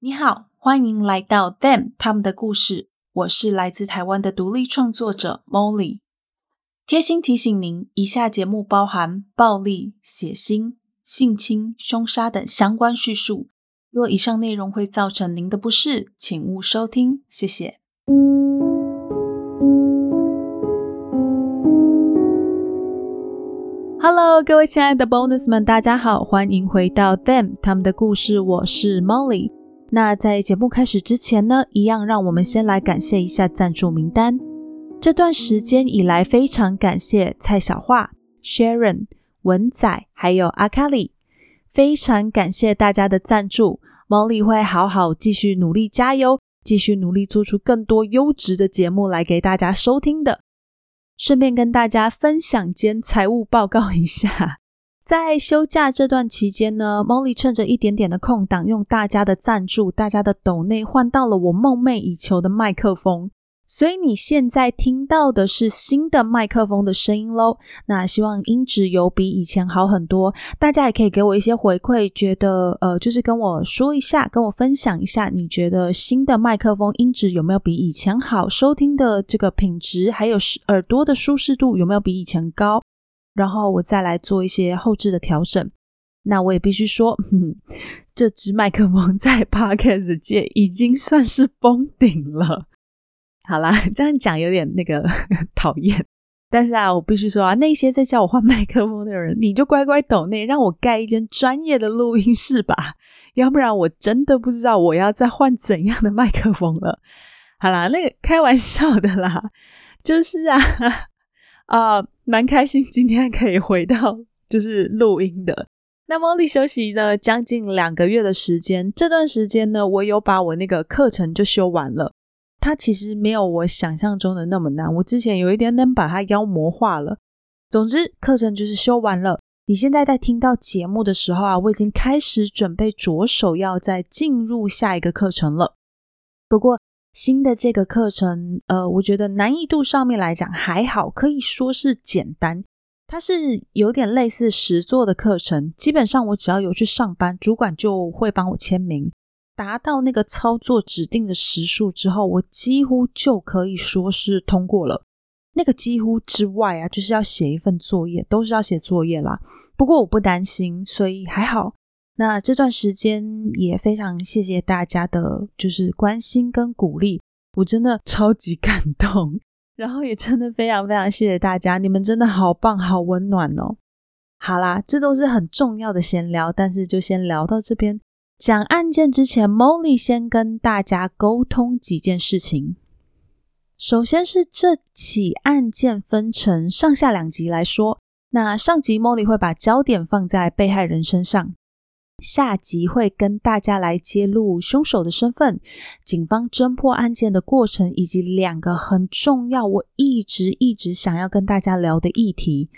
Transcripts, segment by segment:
你好，欢迎来到 Them 他们的故事。我是来自台湾的独立创作者 Molly。贴心提醒您，以下节目包含暴力、血腥、性侵、凶杀等相关叙述。若以上内容会造成您的不适，请勿收听。谢谢。Hello，各位亲爱的 Bonus 们，大家好，欢迎回到 Them 他们的故事。我是 Molly。那在节目开始之前呢，一样让我们先来感谢一下赞助名单。这段时间以来，非常感谢蔡小樺、Sharon、文仔还有阿卡里，非常感谢大家的赞助。Molly 会好好继续努力加油，继续努力做出更多优质的节目来给大家收听的。顺便跟大家分享间财务报告一下。在休假这段期间呢，Molly 趁着一点点的空档，用大家的赞助、大家的抖内换到了我梦寐以求的麦克风。所以你现在听到的是新的麦克风的声音喽。那希望音质有比以前好很多。大家也可以给我一些回馈，觉得呃，就是跟我说一下，跟我分享一下，你觉得新的麦克风音质有没有比以前好？收听的这个品质，还有耳朵的舒适度有没有比以前高？然后我再来做一些后置的调整。那我也必须说，这支麦克风在 Podcast 界已经算是封顶了。好啦，这样讲有点那个 讨厌，但是啊，我必须说啊，那些在叫我换麦克风的人，你就乖乖抖内，让我盖一间专业的录音室吧，要不然我真的不知道我要再换怎样的麦克风了。好啦，那个开玩笑的啦，就是啊。啊，蛮开心，今天可以回到就是录音的。那 Molly 休息了将近两个月的时间，这段时间呢，我有把我那个课程就修完了。它其实没有我想象中的那么难，我之前有一点点把它妖魔化了。总之，课程就是修完了。你现在在听到节目的时候啊，我已经开始准备着手要再进入下一个课程了。不过，新的这个课程，呃，我觉得难易度上面来讲还好，可以说是简单。它是有点类似实作的课程，基本上我只要有去上班，主管就会帮我签名，达到那个操作指定的时数之后，我几乎就可以说是通过了。那个几乎之外啊，就是要写一份作业，都是要写作业啦。不过我不担心，所以还好。那这段时间也非常谢谢大家的，就是关心跟鼓励，我真的超级感动。然后也真的非常非常谢谢大家，你们真的好棒，好温暖哦。好啦，这都是很重要的闲聊，但是就先聊到这边。讲案件之前，Molly 先跟大家沟通几件事情。首先是这起案件分成上下两集来说，那上集 Molly 会把焦点放在被害人身上。下集会跟大家来揭露凶手的身份，警方侦破案件的过程，以及两个很重要，我一直一直想要跟大家聊的议题。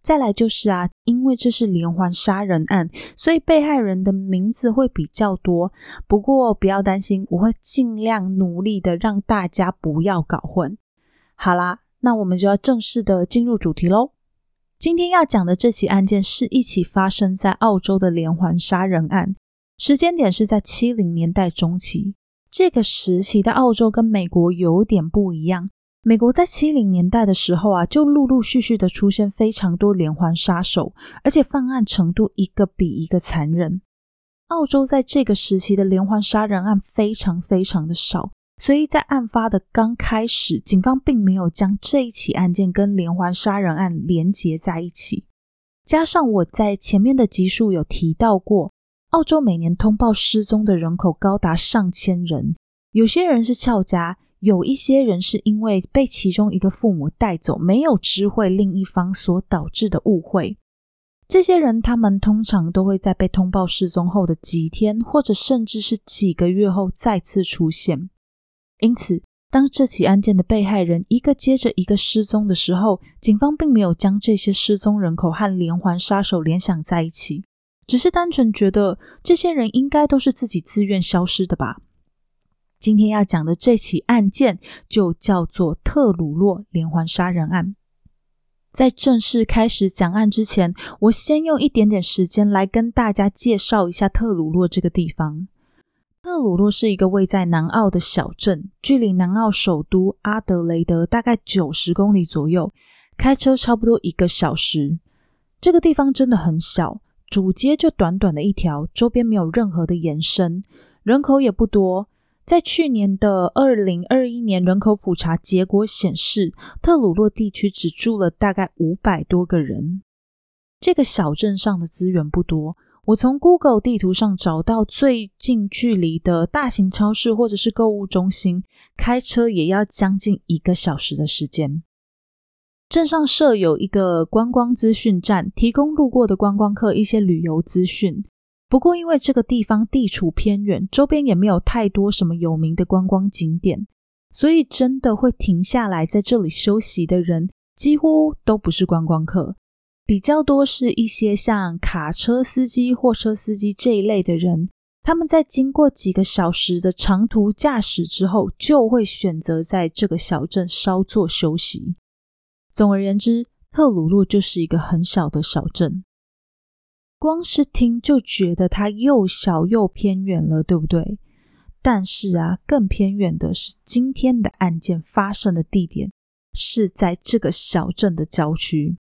再来就是啊，因为这是连环杀人案，所以被害人的名字会比较多。不过不要担心，我会尽量努力的让大家不要搞混。好啦，那我们就要正式的进入主题喽。今天要讲的这起案件是一起发生在澳洲的连环杀人案，时间点是在七零年代中期。这个时期的澳洲跟美国有点不一样。美国在七零年代的时候啊，就陆陆续续的出现非常多连环杀手，而且犯案程度一个比一个残忍。澳洲在这个时期的连环杀人案非常非常的少。所以在案发的刚开始，警方并没有将这一起案件跟连环杀人案连结在一起。加上我在前面的集数有提到过，澳洲每年通报失踪的人口高达上千人，有些人是翘家，有一些人是因为被其中一个父母带走，没有知会另一方所导致的误会。这些人他们通常都会在被通报失踪后的几天，或者甚至是几个月后再次出现。因此，当这起案件的被害人一个接着一个失踪的时候，警方并没有将这些失踪人口和连环杀手联想在一起，只是单纯觉得这些人应该都是自己自愿消失的吧。今天要讲的这起案件就叫做特鲁洛连环杀人案。在正式开始讲案之前，我先用一点点时间来跟大家介绍一下特鲁洛这个地方。特鲁洛是一个位在南澳的小镇，距离南澳首都阿德雷德大概九十公里左右，开车差不多一个小时。这个地方真的很小，主街就短短的一条，周边没有任何的延伸，人口也不多。在去年的二零二一年人口普查结果显示，特鲁洛地区只住了大概五百多个人。这个小镇上的资源不多。我从 Google 地图上找到最近距离的大型超市或者是购物中心，开车也要将近一个小时的时间。镇上设有一个观光资讯站，提供路过的观光客一些旅游资讯。不过，因为这个地方地处偏远，周边也没有太多什么有名的观光景点，所以真的会停下来在这里休息的人，几乎都不是观光客。比较多是一些像卡车司机、货车司机这一类的人，他们在经过几个小时的长途驾驶之后，就会选择在这个小镇稍作休息。总而言之，特鲁洛就是一个很小的小镇，光是听就觉得它又小又偏远了，对不对？但是啊，更偏远的是今天的案件发生的地点是在这个小镇的郊区。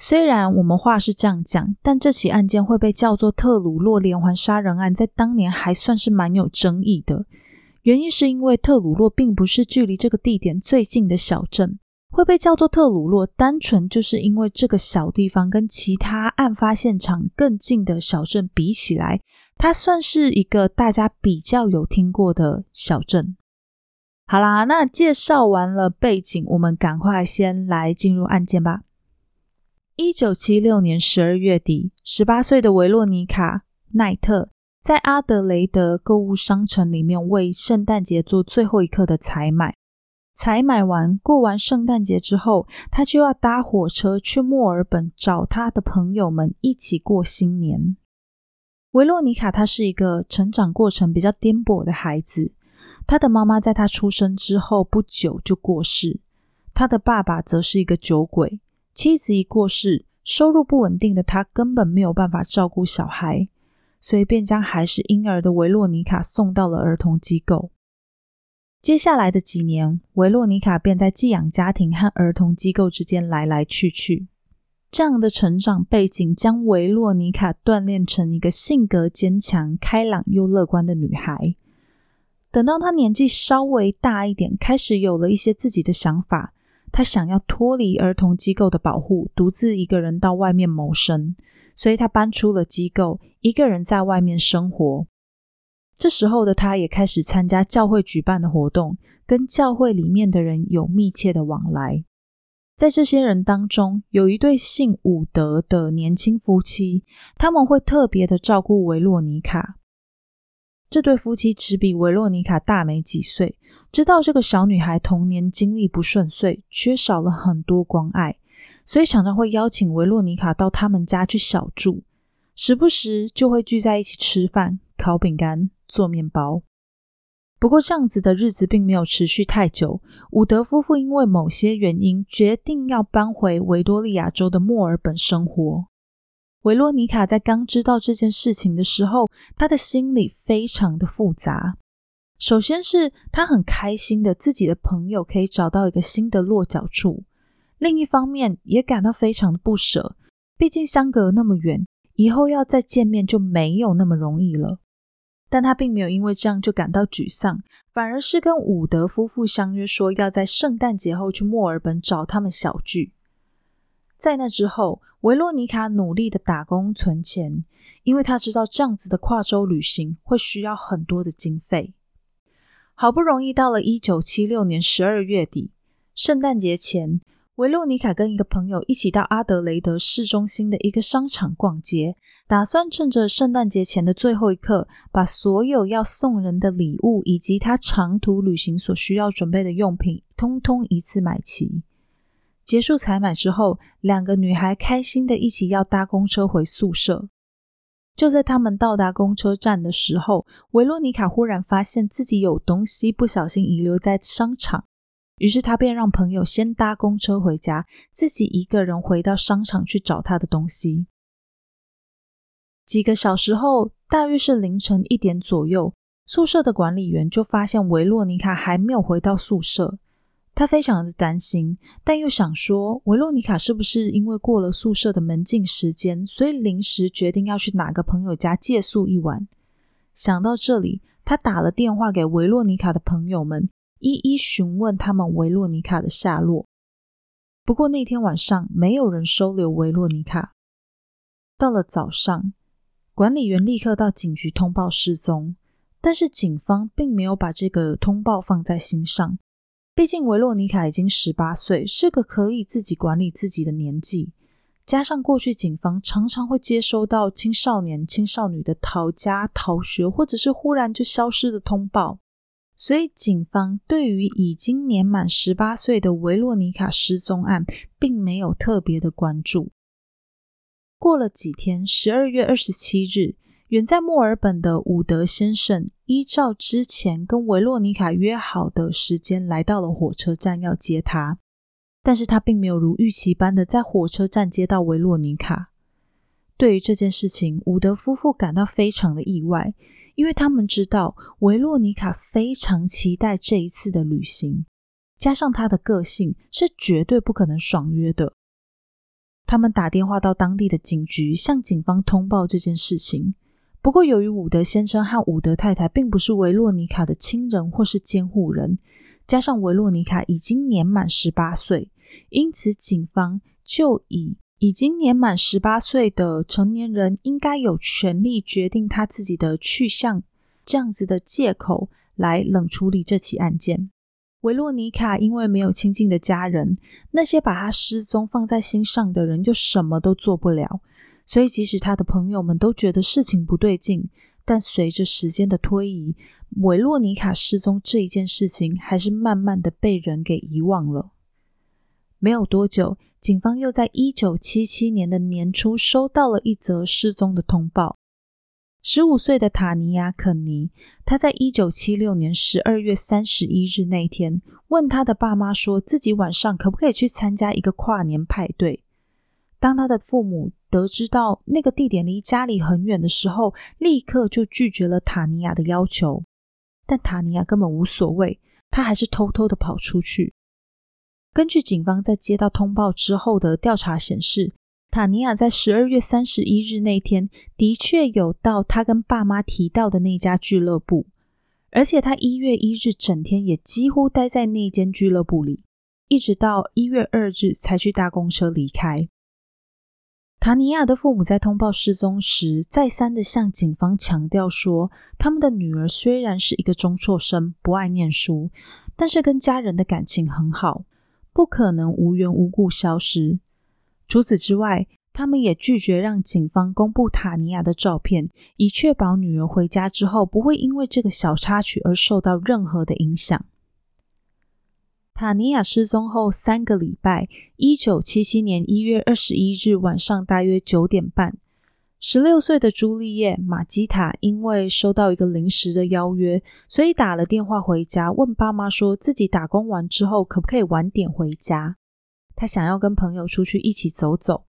虽然我们话是这样讲，但这起案件会被叫做特鲁洛连环杀人案，在当年还算是蛮有争议的。原因是因为特鲁洛并不是距离这个地点最近的小镇，会被叫做特鲁洛，单纯就是因为这个小地方跟其他案发现场更近的小镇比起来，它算是一个大家比较有听过的小镇。好啦，那介绍完了背景，我们赶快先来进入案件吧。一九七六年十二月底，十八岁的维洛妮卡·奈特在阿德雷德购物商城里面为圣诞节做最后一刻的采买。采买完，过完圣诞节之后，他就要搭火车去墨尔本找他的朋友们一起过新年。维洛妮卡她是一个成长过程比较颠簸的孩子，她的妈妈在她出生之后不久就过世，她的爸爸则是一个酒鬼。妻子一过世，收入不稳定的他根本没有办法照顾小孩，所以便将还是婴儿的维洛妮卡送到了儿童机构。接下来的几年，维洛妮卡便在寄养家庭和儿童机构之间来来去去。这样的成长背景将维洛妮卡锻炼成一个性格坚强、开朗又乐观的女孩。等到她年纪稍微大一点，开始有了一些自己的想法。他想要脱离儿童机构的保护，独自一个人到外面谋生，所以他搬出了机构，一个人在外面生活。这时候的他也开始参加教会举办的活动，跟教会里面的人有密切的往来。在这些人当中，有一对姓伍德的年轻夫妻，他们会特别的照顾维洛妮卡。这对夫妻只比维洛妮卡大没几岁，知道这个小女孩童年经历不顺遂，缺少了很多关爱，所以常常会邀请维洛妮卡到他们家去小住，时不时就会聚在一起吃饭、烤饼干、做面包。不过这样子的日子并没有持续太久，伍德夫妇因为某些原因决定要搬回维多利亚州的墨尔本生活。维洛妮卡在刚知道这件事情的时候，她的心里非常的复杂。首先是她很开心的自己的朋友可以找到一个新的落脚处，另一方面也感到非常的不舍，毕竟相隔那么远，以后要再见面就没有那么容易了。但她并没有因为这样就感到沮丧，反而是跟伍德夫妇相约说要在圣诞节后去墨尔本找他们小聚。在那之后，维洛妮卡努力的打工存钱，因为她知道这样子的跨州旅行会需要很多的经费。好不容易到了一九七六年十二月底，圣诞节前，维洛妮卡跟一个朋友一起到阿德雷德市中心的一个商场逛街，打算趁着圣诞节前的最后一刻，把所有要送人的礼物以及她长途旅行所需要准备的用品，通通一次买齐。结束采买之后，两个女孩开心的一起要搭公车回宿舍。就在他们到达公车站的时候，维洛妮卡忽然发现自己有东西不小心遗留在商场，于是她便让朋友先搭公车回家，自己一个人回到商场去找她的东西。几个小时后，大约是凌晨一点左右，宿舍的管理员就发现维洛妮卡还没有回到宿舍，他非常的担心，但又想说，维洛妮卡是不是因为过了宿舍的门禁时间，所以临时决定要去哪个朋友家借宿一晚？想到这里，他打了电话给维洛妮卡的朋友们，一一询问他们维洛妮卡的下落。不过那天晚上，没有人收留维洛妮卡。到了早上，管理员立刻到警局通报失踪。但是警方并没有把这个通报放在心上，毕竟维洛妮卡已经十八岁，是个可以自己管理自己的年纪。加上过去警方常常会接收到青少年、青少女的逃家、逃学，或者是忽然就消失的通报，所以警方对于已经年满十八岁的维洛妮卡失踪案，并没有特别的关注。过了几天，十二月二十七日。远在墨尔本的伍德先生，依照之前跟维洛妮卡约好的时间，来到了火车站要接她。但是他并没有如预期般的在火车站接到维洛妮卡。对于这件事情，伍德夫妇感到非常的意外，因为他们知道维洛妮卡非常期待这一次的旅行，加上她的个性是绝对不可能爽约的。他们打电话到当地的警局，向警方通报这件事情。不过，由于伍德先生和伍德太太并不是维洛尼卡的亲人或是监护人，加上维洛尼卡已经年满十八岁，因此警方就以已经年满十八岁的成年人应该有权利决定他自己的去向这样子的借口来冷处理这起案件。维洛尼卡因为没有亲近的家人，那些把她失踪放在心上的人又什么都做不了。所以，即使他的朋友们都觉得事情不对劲，但随着时间的推移，维洛妮卡失踪这一件事情还是慢慢的被人给遗忘了。没有多久，警方又在一九七七年的年初收到了一则失踪的通报。十五岁的塔尼亚·肯尼，他在一九七六年十二月三十一日那天，问他的爸妈说自己晚上可不可以去参加一个跨年派对。当他的父母得知到那个地点离家里很远的时候，立刻就拒绝了塔尼亚的要求。但塔尼亚根本无所谓，他还是偷偷的跑出去。根据警方在接到通报之后的调查显示，塔尼亚在十二月三十一日那天的确有到他跟爸妈提到的那家俱乐部，而且他一月一日整天也几乎待在那间俱乐部里，一直到一月二日才去搭公车离开。塔尼亚的父母在通报失踪时，再三的向警方强调说，他们的女儿虽然是一个中辍生，不爱念书，但是跟家人的感情很好，不可能无缘无故消失。除此之外，他们也拒绝让警方公布塔尼亚的照片，以确保女儿回家之后不会因为这个小插曲而受到任何的影响。塔尼亚失踪后三个礼拜，一九七七年一月二十一日晚上大约九点半，十六岁的朱丽叶·马基塔因为收到一个临时的邀约，所以打了电话回家，问爸妈说自己打工完之后可不可以晚点回家。他想要跟朋友出去一起走走。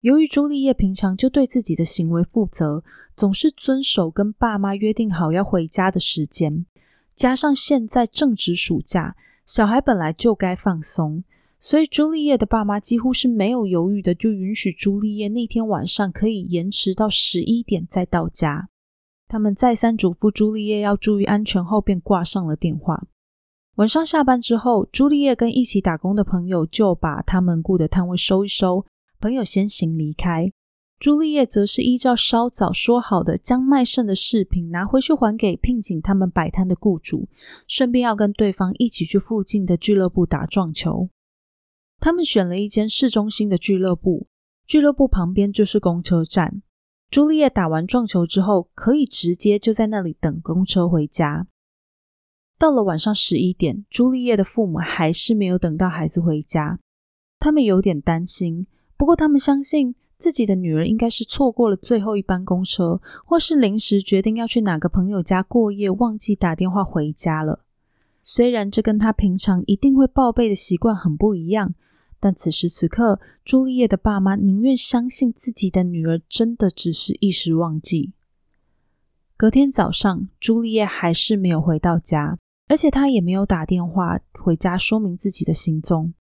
由于朱丽叶平常就对自己的行为负责，总是遵守跟爸妈约定好要回家的时间，加上现在正值暑假。小孩本来就该放松，所以朱丽叶的爸妈几乎是没有犹豫的，就允许朱丽叶那天晚上可以延迟到十一点再到家。他们再三嘱咐朱丽叶要注意安全后，便挂上了电话。晚上下班之后，朱丽叶跟一起打工的朋友就把他们雇的摊位收一收，朋友先行离开。朱丽叶则是依照稍早说好的，将卖剩的饰品拿回去还给聘请他们摆摊的雇主，顺便要跟对方一起去附近的俱乐部打撞球。他们选了一间市中心的俱乐部，俱乐部旁边就是公车站。朱丽叶打完撞球之后，可以直接就在那里等公车回家。到了晚上十一点，朱丽叶的父母还是没有等到孩子回家，他们有点担心，不过他们相信。自己的女儿应该是错过了最后一班公车，或是临时决定要去哪个朋友家过夜，忘记打电话回家了。虽然这跟她平常一定会报备的习惯很不一样，但此时此刻，朱丽叶的爸妈宁愿相信自己的女儿真的只是一时忘记。隔天早上，朱丽叶还是没有回到家，而且她也没有打电话回家说明自己的行踪，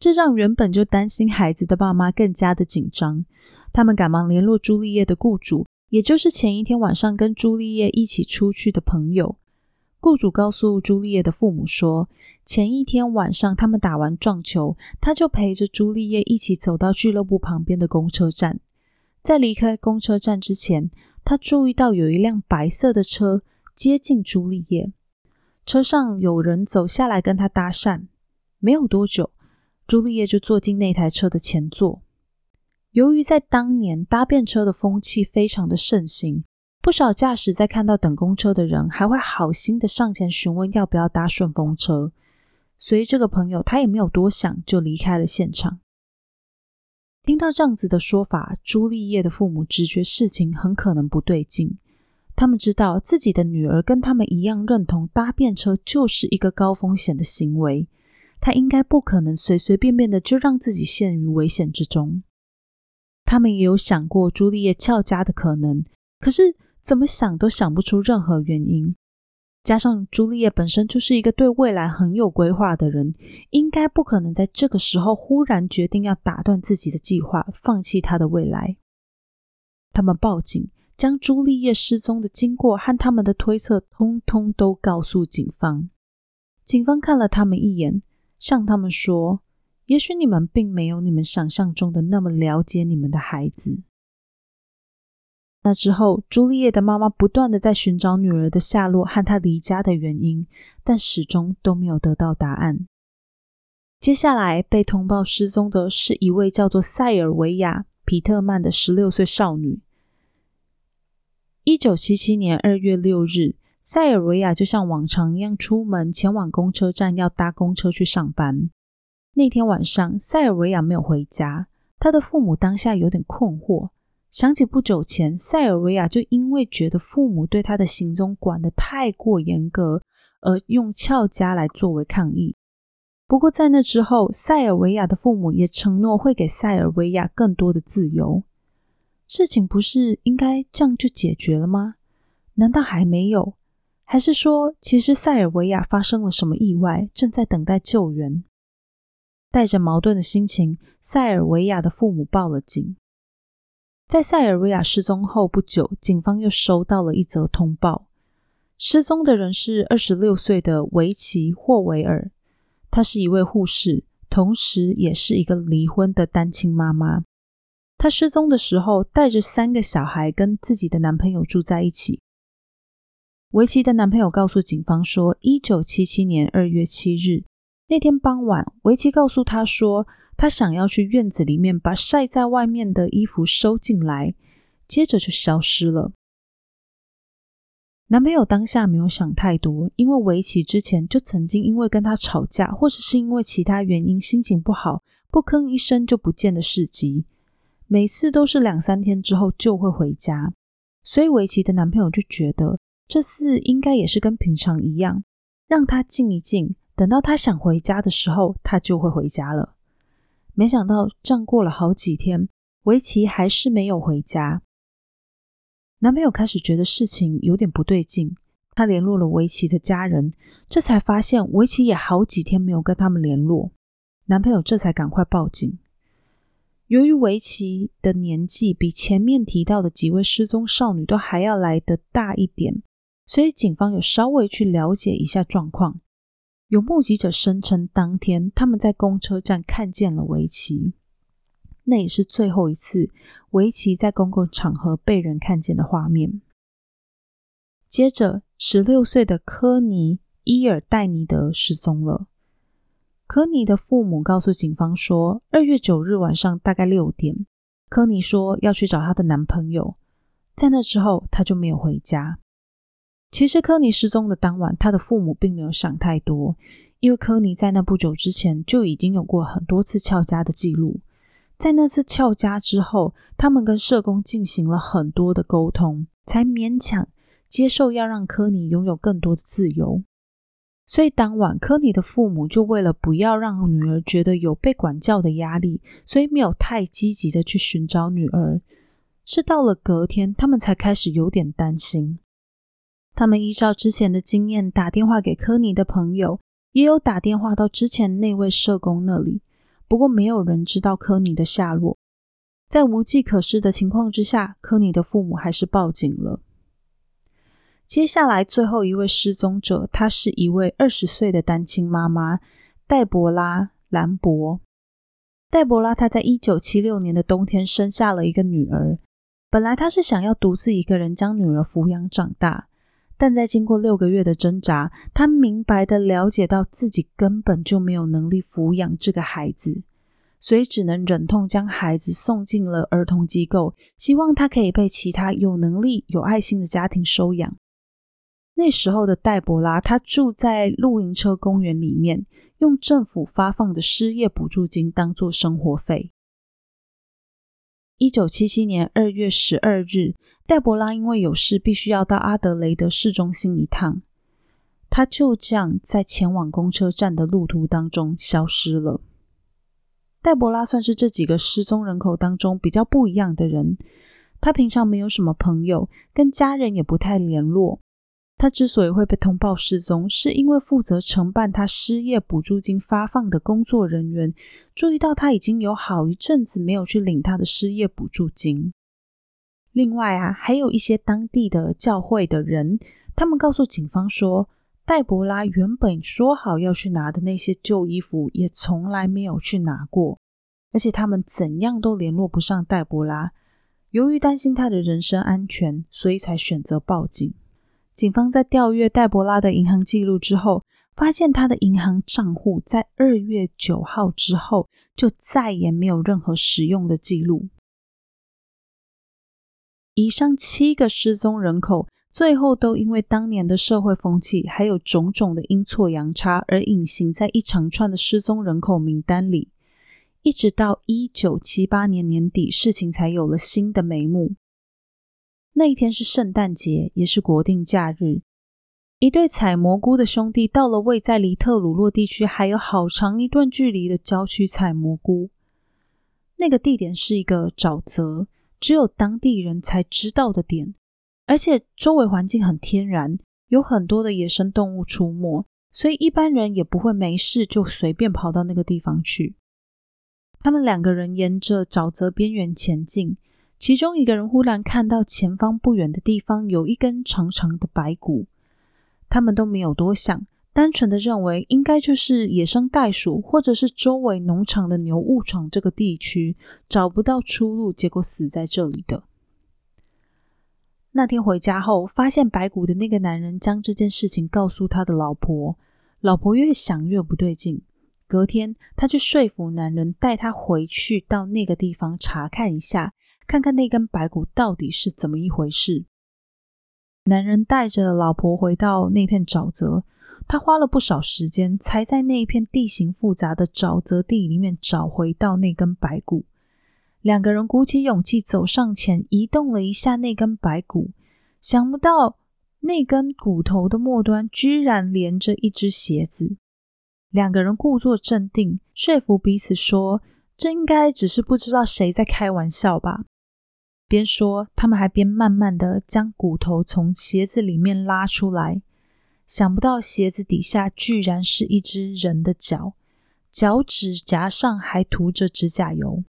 这让原本就担心孩子的爸妈更加的紧张。他们赶忙联络朱丽叶的雇主，也就是前一天晚上跟朱丽叶一起出去的朋友。雇主告诉朱丽叶的父母说，前一天晚上他们打完撞球，他就陪着朱丽叶一起走到俱乐部旁边的公车站。在离开公车站之前，他注意到有一辆白色的车接近朱丽叶，车上有人走下来跟他搭讪。没有多久，朱丽叶就坐进那台车的前座。由于在当年搭便车的风气非常的盛行，不少驾驶在看到等公车的人，还会好心的上前询问要不要搭顺风车。所以这个朋友他也没有多想，就离开了现场。听到这样子的说法，朱丽叶的父母直觉事情很可能不对劲。他们知道自己的女儿跟他们一样认同搭便车就是一个高风险的行为，他应该不可能随随便便的就让自己陷于危险之中。他们也有想过朱丽叶翘家的可能，可是怎么想都想不出任何原因。加上朱丽叶本身就是一个对未来很有规划的人，应该不可能在这个时候忽然决定要打断自己的计划，放弃他的未来。他们报警，将朱丽叶失踪的经过和他们的推测通通都告诉警方。警方看了他们一眼，向他们说：“也许你们并没有你们想象中的那么了解你们的孩子。”那之后，朱丽叶的妈妈不断的在寻找女儿的下落和她离家的原因，但始终都没有得到答案。接下来被通报失踪的是一位叫做塞尔维亚·皮特曼的十六岁少女。一九七七年二月六日，塞尔维亚就像往常一样出门前往公车站，要搭公车去上班。那天晚上，塞尔维亚没有回家，她的父母当下有点困惑。想起不久前，塞尔维亚就因为觉得父母对他的行踪管得太过严格，而用翘家来作为抗议。不过在那之后，塞尔维亚的父母也承诺会给塞尔维亚更多的自由。事情不是应该这样就解决了吗？难道还没有？还是说，其实塞尔维亚发生了什么意外，正在等待救援？带着矛盾的心情，塞尔维亚的父母报了警。在塞尔维亚失踪后不久，警方又收到了一则通报。失踪的人是二十六岁的维奇·霍维尔，她是一位护士，同时也是一个离婚的单亲妈妈。她失踪的时候带着三个小孩，跟自己的男朋友住在一起。维奇的男朋友告诉警方说，一九七七年二月七日那天傍晚，维奇告诉他说，他想要去院子里面把晒在外面的衣服收进来，接着就消失了。男朋友当下没有想太多，因为维奇之前就曾经因为跟他吵架，或者是因为其他原因心情不好，不吭一声就不见的事迹，每次都是两三天之后就会回家，所以维奇的男朋友就觉得这次应该也是跟平常一样，让他静一静，等到他想回家的时候，他就会回家了。没想到，这样过了好几天，维奇还是没有回家。男朋友开始觉得事情有点不对劲，他联络了维奇的家人，这才发现维奇也好几天没有跟他们联络。男朋友这才赶快报警。由于维奇的年纪比前面提到的几位失踪少女都还要来得大一点，所以警方有稍微去了解一下状况。有目击者声称，当天他们在公车站看见了维奇，那也是最后一次维奇在公共场合被人看见的画面。接着，十六岁的科尼·伊尔戴尼德失踪了。科尼的父母告诉警方说，二月九日晚上大概六点，科尼说要去找她的男朋友，在那之后她就没有回家。其实科尼失踪的当晚，他的父母并没有想太多，因为科尼在那不久之前就已经有过很多次翘家的记录。在那次翘家之后，他们跟社工进行了很多的沟通，才勉强接受要让科尼拥有更多的自由。所以当晚，科尼的父母就为了不要让女儿觉得有被管教的压力，所以没有太积极的去寻找女儿。是到了隔天，他们才开始有点担心。他们依照之前的经验，打电话给科尼的朋友，也有打电话到之前那位社工那里。不过，没有人知道科尼的下落。在无计可施的情况之下，科尼的父母还是报警了。接下来，最后一位失踪者，她是一位二十岁的单亲妈妈，黛博拉·兰博。黛博拉她在一九七六年的冬天生下了一个女儿。本来她是想要独自一个人将女儿抚养长大，但在经过六个月的挣扎，他明白的了解到自己根本就没有能力抚养这个孩子，所以只能忍痛将孩子送进了儿童机构，希望他可以被其他有能力、有爱心的家庭收养。那时候的黛博拉，她住在露营车公园里面，用政府发放的失业补助金当做生活费。一九七七年二月十二日，黛博拉因为有事必须要到阿德雷德市中心一趟，她就这样在前往公车站的路途当中消失了。黛博拉算是这几个失踪人口当中比较不一样的人，她平常没有什么朋友，跟家人也不太联络。他之所以会被通报失踪，是因为负责承办他失业补助金发放的工作人员注意到他已经有好一阵子没有去领他的失业补助金。另外啊，还有一些当地的教会的人，他们告诉警方说，黛博拉原本说好要去拿的那些旧衣服，也从来没有去拿过，而且他们怎样都联络不上黛博拉。由于担心他的人身安全，所以才选择报警。警方在调阅黛博拉的银行记录之后，发现她的银行账户在二月九号之后就再也没有任何使用的记录。以上七个失踪人口，最后都因为当年的社会风气还有种种的阴错阳差而隐形在一长串的失踪人口名单里，一直到一九七八年年底，事情才有了新的眉目。那一天是圣诞节，也是国定假日。一对采蘑菇的兄弟到了位在离特鲁洛地区还有好长一段距离的郊区采蘑菇。那个地点是一个沼泽，只有当地人才知道的点，而且周围环境很天然，有很多的野生动物出没，所以一般人也不会没事就随便跑到那个地方去。他们两个人沿着沼泽边缘前进。其中一个人忽然看到前方不远的地方有一根长长的白骨，他们都没有多想，单纯的认为应该就是野生袋鼠，或者是周围农场的牛误闯这个地区，找不到出路，结果死在这里的。那天回家后，发现白骨的那个男人将这件事情告诉他的老婆，老婆越想越不对劲，隔天他就说服男人带他回去到那个地方查看一下。看看那根白骨到底是怎么一回事。男人带着老婆回到那片沼泽，他花了不少时间，才在那一片地形复杂的沼泽地里面找回到那根白骨。两个人鼓起勇气走上前，移动了一下那根白骨，想不到那根骨头的末端居然连着一只鞋子。两个人故作镇定，说服彼此说：“这应该只是不知道谁在开玩笑吧。”边说，他们还边慢慢的将骨头从鞋子里面拉出来。想不到鞋子底下居然是一只人的脚，脚趾甲上还涂着指甲油。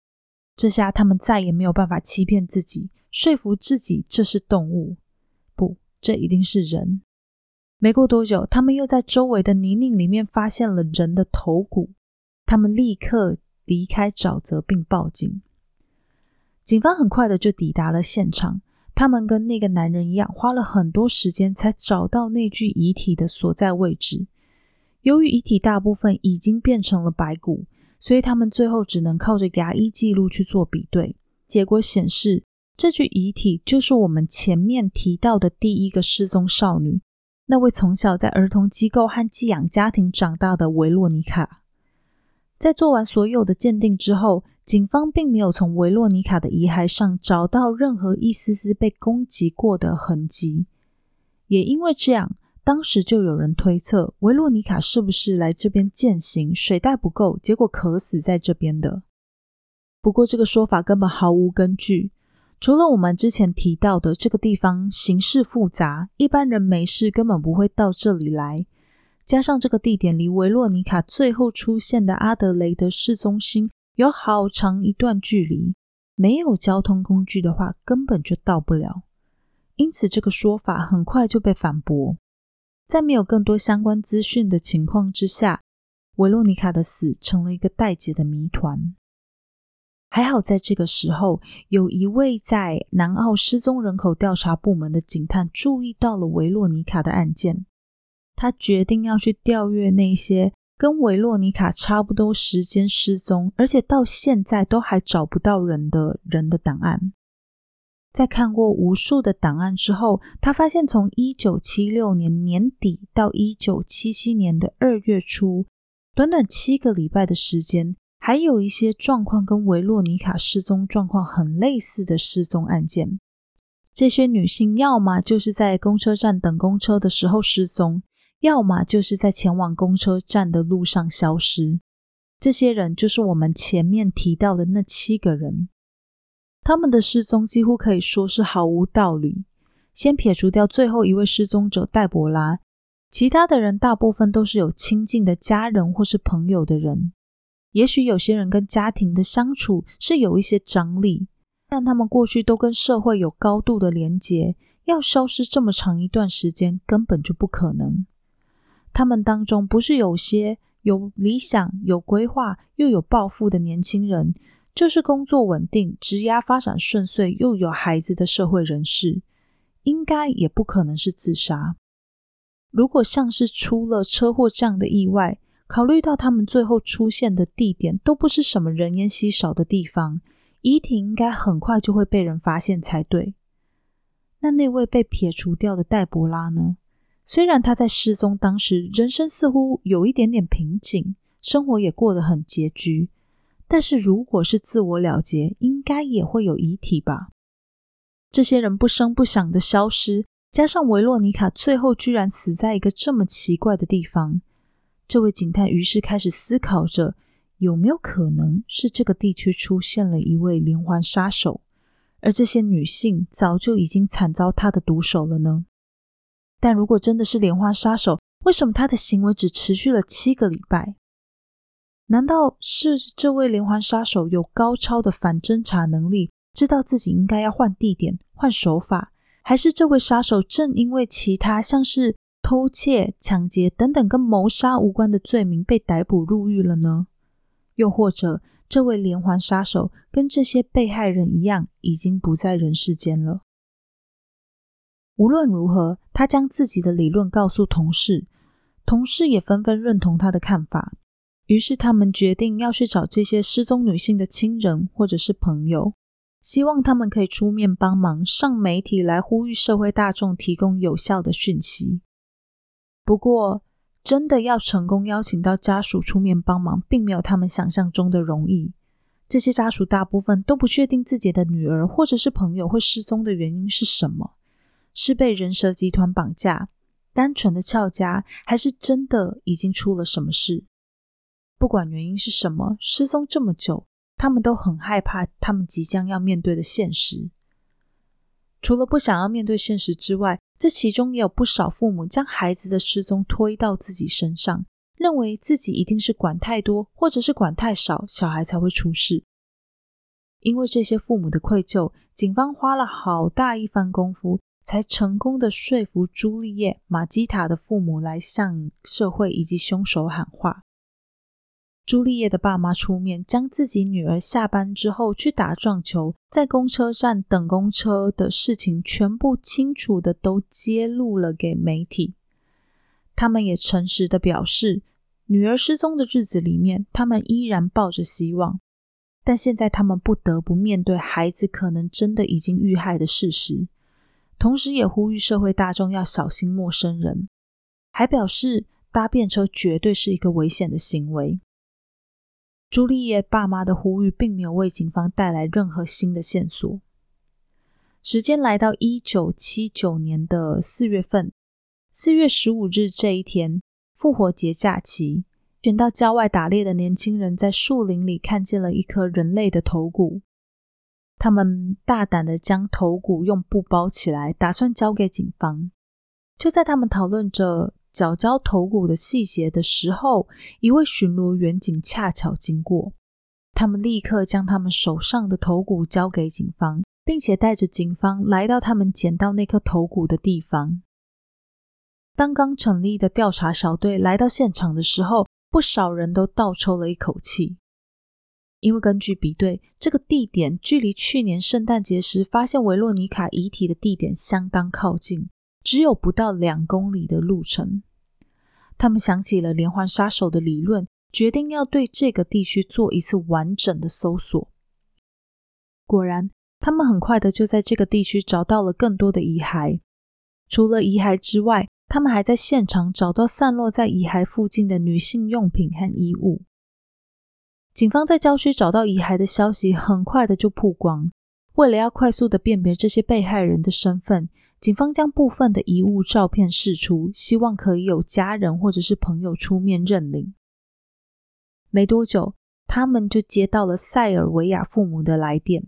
这下他们再也没有办法欺骗自己，说服自己这是动物。不，这一定是人。没过多久，他们又在周围的泥泞里面发现了人的头骨。他们立刻离开沼泽并报警。警方很快的就抵达了现场，他们跟那个男人一样，花了很多时间才找到那具遗体的所在位置。由于遗体大部分已经变成了白骨，所以他们最后只能靠着牙医记录去做比对。结果显示，这具遗体就是我们前面提到的第一个失踪少女，那位从小在儿童机构和寄养家庭长大的维洛妮卡。在做完所有的鉴定之后，警方并没有从维洛妮卡的遗骸上找到任何一丝丝被攻击过的痕迹，也因为这样，当时就有人推测维洛妮卡是不是来这边践行，水袋不够，结果渴死在这边的。不过这个说法根本毫无根据。除了我们之前提到的这个地方形势复杂，一般人没事根本不会到这里来，加上这个地点离维洛妮卡最后出现的阿德雷德市中心有好长一段距离，没有交通工具的话，根本就到不了。因此，这个说法很快就被反驳。在没有更多相关资讯的情况之下，维洛妮卡的死成了一个待解的谜团。还好，在这个时候，有一位在南澳失踪人口调查部门的警探注意到了维洛妮卡的案件，他决定要去调阅那些跟维洛妮卡差不多时间失踪，而且到现在都还找不到人的人的档案。在看过无数的档案之后，他发现从一九七六年年底到一九七七年的二月初，短短七个礼拜的时间，还有一些状况跟维洛妮卡失踪状况很类似的失踪案件。这些女性要么就是在公车站等公车的时候失踪，要么就是在前往公车站的路上消失。这些人就是我们前面提到的那七个人。他们的失踪几乎可以说是毫无道理。先撇除掉最后一位失踪者黛博拉，其他的人大部分都是有亲近的家人或是朋友的人。也许有些人跟家庭的相处是有一些张力，但他们过去都跟社会有高度的连结，要消失这么长一段时间根本就不可能。他们当中不是有些有理想、有规划又有抱负的年轻人。就是工作稳定、职业发展顺遂又有孩子的社会人士，应该也不可能是自杀。如果像是出了车祸这样的意外，考虑到他们最后出现的地点都不是什么人烟稀少的地方，遗体应该很快就会被人发现才对。那那位被撇除掉的黛博拉呢？虽然他在失踪当时，人生似乎有一点点瓶颈，生活也过得很拮据。但是，如果是自我了结，应该也会有遗体吧？这些人不声不响的消失，加上维洛妮卡最后居然死在一个这么奇怪的地方，这位警探于是开始思考着，有没有可能是这个地区出现了一位连环杀手，而这些女性早就已经惨遭他的毒手了呢？但如果真的是连环杀手，为什么他的行为只持续了七个礼拜？难道是这位连环杀手有高超的反侦查能力，知道自己应该要换地点、换手法，还是这位杀手正因为其他像是偷窃、抢劫等等跟谋杀无关的罪名被逮捕入狱了呢？又或者，这位连环杀手跟这些被害人一样，已经不在人世间了？无论如何，他将自己的理论告诉同事，同事也纷纷认同他的看法。于是他们决定要去找这些失踪女性的亲人或者是朋友，希望他们可以出面帮忙，上媒体来呼吁社会大众提供有效的讯息。不过，真的要成功邀请到家属出面帮忙，并没有他们想象中的容易。这些家属大部分都不确定自己的女儿或者是朋友会失踪的原因是什么，是被人蛇集团绑架、单纯的俏家，还是真的已经出了什么事？不管原因是什么，失踪这么久，他们都很害怕他们即将要面对的现实。除了不想要面对现实之外，这其中也有不少父母将孩子的失踪推到自己身上，认为自己一定是管太多，或者是管太少，小孩才会出事。因为这些父母的愧疚，警方花了好大一番功夫，才成功的说服朱丽叶·马基塔的父母来向社会以及凶手喊话。朱丽叶的爸妈出面，将自己女儿下班之后去打撞球，在公车站等公车的事情，全部清楚的都揭露了给媒体。他们也诚实的表示，女儿失踪的日子里面，他们依然抱着希望，但现在他们不得不面对孩子可能真的已经遇害的事实，同时也呼吁社会大众要小心陌生人，还表示搭便车绝对是一个危险的行为。朱丽叶爸妈的呼吁并没有为警方带来任何新的线索。时间来到一九七九年的四月份，四月十五日这一天，复活节假期，选到郊外打猎的年轻人在树林里看见了一颗人类的头骨。他们大胆地将头骨用布包起来，打算交给警方。就在他们讨论着缴交头骨的细节的时候，一位巡逻员警恰巧经过。他们立刻将他们手上的头骨交给警方，并且带着警方来到他们捡到那颗头骨的地方。当刚成立的调查小队来到现场的时候，不少人都倒抽了一口气。因为根据比对，这个地点距离去年圣诞节时发现维洛妮卡遗体的地点相当靠近，只有不到两公里的路程。他们想起了连环杀手的理论，决定要对这个地区做一次完整的搜索。果然，他们很快的就在这个地区找到了更多的遗骸。除了遗骸之外，他们还在现场找到散落在遗骸附近的女性用品和衣物。警方在郊区找到遗骸的消息很快的就曝光。为了要快速的辨别这些被害人的身份，警方将部分的遗物照片释出，希望可以有家人或者是朋友出面认领。没多久，他们就接到了塞尔维亚父母的来电。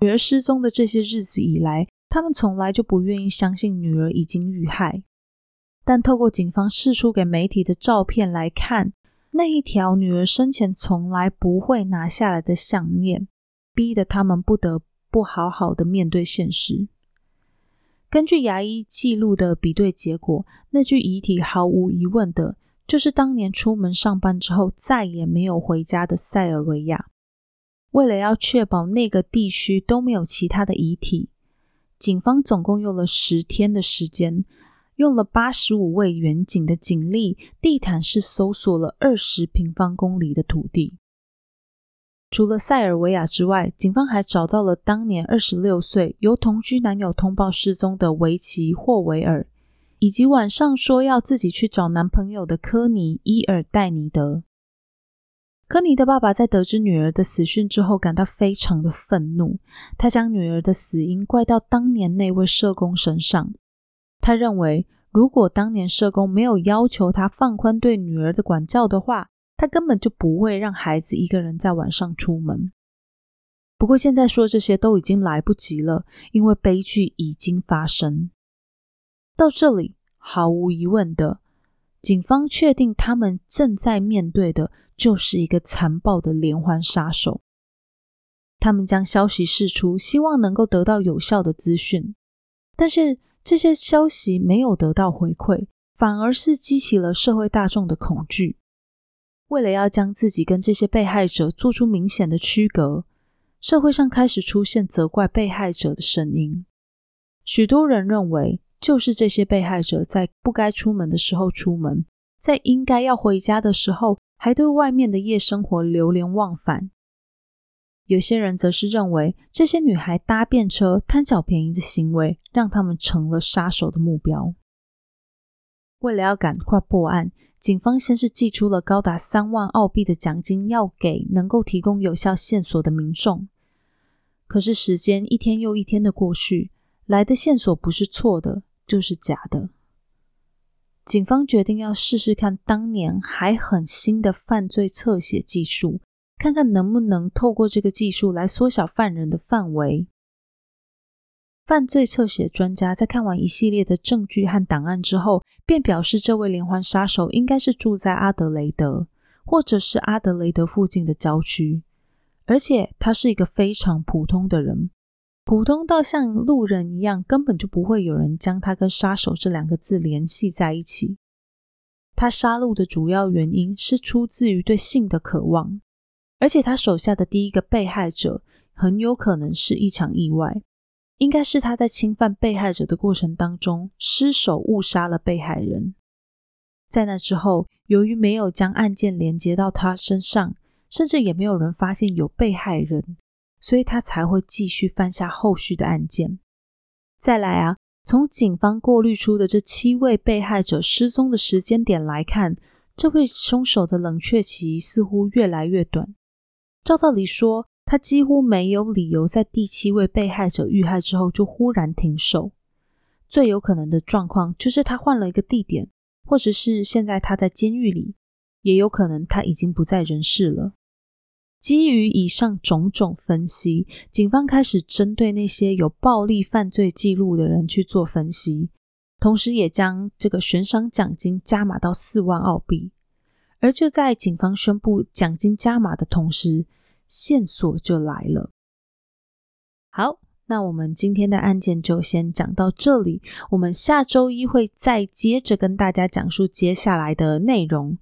女儿失踪的这些日子以来，他们从来就不愿意相信女儿已经遇害，但透过警方释出给媒体的照片来看。那一条女儿生前从来不会拿下来的项链，逼得他们不得不好好的面对现实。根据牙医记录的比对结果，那具遗体毫无疑问的就是当年出门上班之后再也没有回家的塞尔维亚。为了要确保那个地区都没有其他的遗体，警方总共用了十天的时间。用了八十五位远警的警力，地毯式搜索了二十平方公里的土地。除了塞尔维亚之外，警方还找到了当年二十六岁由同居男友通报失踪的维奇霍维尔，以及晚上说要自己去找男朋友的科尼伊尔戴尼德。科尼的爸爸在得知女儿的死讯之后，感到非常的愤怒，他将女儿的死因怪到当年那位社工身上。他认为，如果当年社工没有要求他放宽对女儿的管教的话，他根本就不会让孩子一个人在晚上出门。不过，现在说这些都已经来不及了，因为悲剧已经发生。到这里，毫无疑问的，警方确定他们正在面对的就是一个残暴的连环杀手。他们将消息释出，希望能够得到有效的资讯，但是。这些消息没有得到回馈，反而是激起了社会大众的恐惧。为了要将自己跟这些被害者做出明显的区隔，社会上开始出现责怪被害者的声音。许多人认为，就是这些被害者在不该出门的时候出门，在应该要回家的时候，还对外面的夜生活流连忘返。有些人则是认为，这些女孩搭便车贪小便宜的行为，让他们成了杀手的目标。为了要赶快破案，警方先是寄出了高达三万澳币的奖金，要给能够提供有效线索的民众。可是时间一天又一天的过去，来的线索不是错的，就是假的。警方决定要试试看当年还很新的犯罪侧写技术。看看能不能透过这个技术来缩小犯人的范围。犯罪侧写专家在看完一系列的证据和档案之后，便表示这位连环杀手应该是住在阿德雷德，或者是阿德雷德附近的郊区，而且他是一个非常普通的人，普通到像路人一样，根本就不会有人将他跟杀手这两个字联系在一起。他杀戮的主要原因是出自于对性的渴望。而且他手下的第一个被害者很有可能是一场意外，应该是他在侵犯被害者的过程当中失手误杀了被害人。在那之后，由于没有将案件连接到他身上，甚至也没有人发现有被害人，所以他才会继续犯下后续的案件。再来啊，从警方过滤出的这七位被害者失踪的时间点来看，这位凶手的冷却期似乎越来越短。照道理说，他几乎没有理由在第七位被害者遇害之后就忽然停手。最有可能的状况就是他换了一个地点，或者是现在他在监狱里，也有可能他已经不在人世了。基于以上种种分析，警方开始针对那些有暴力犯罪记录的人去做分析，同时也将这个悬赏奖金加码到四万澳币。而就在警方宣布奖金加码的同时，线索就来了。好，那我们今天的案件就先讲到这里。我们下周一会再接着跟大家讲述接下来的内容。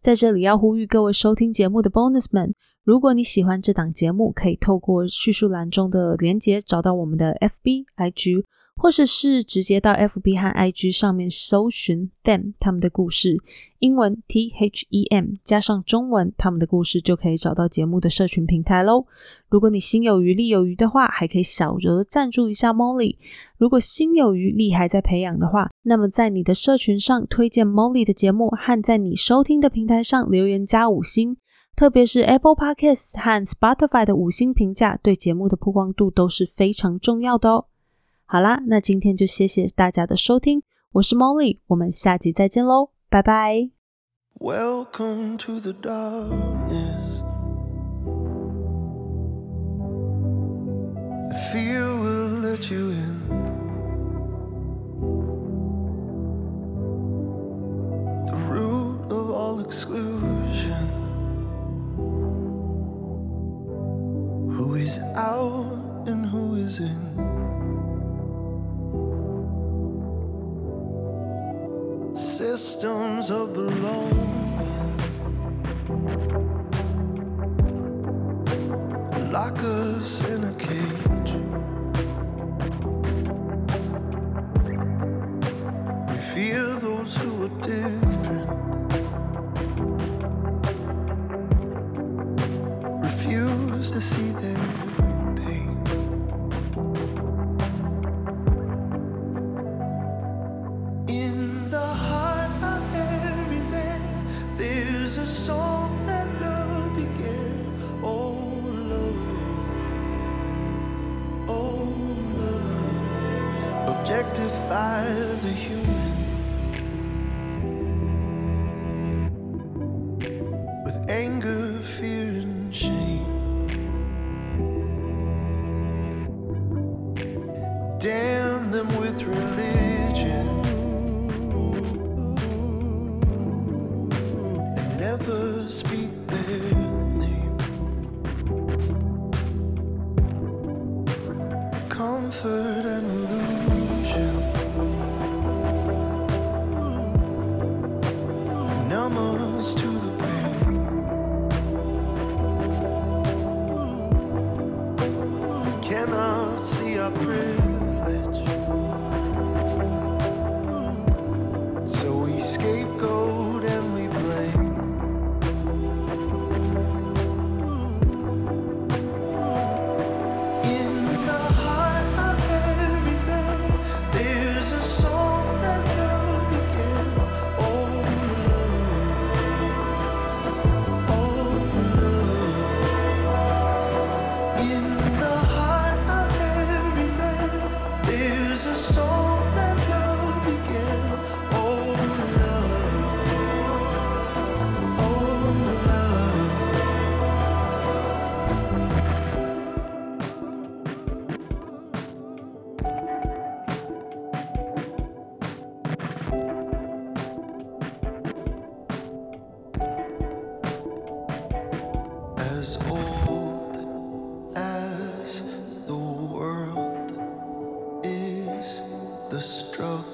在这里要呼吁各位收听节目的 Bonus 们，如果你喜欢这档节目，可以透过叙述栏中的连结找到我们的 FB、IG。或者是直接到 FB 和 IG 上面搜寻 them 他们的故事，英文 T H E M 加上中文他们的故事，就可以找到节目的社群平台喽。如果你心有余力有余的话，还可以小额赞助一下 Molly。如果心有余力还在培养的话，那么在你的社群上推荐 Molly 的节目，和在你收听的平台上留言加五星，特别是 Apple Podcasts 和 Spotify 的五星评价，对节目的曝光度都是非常重要的哦。好啦，那今天就谢谢大家的收听，我是 Molly，我们下集再见喽，拜拜。Welcome to the darkness. Fear will let you in. The root of all exclusion. Who is out and who is in? Systems of belonging. Lock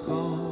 gone.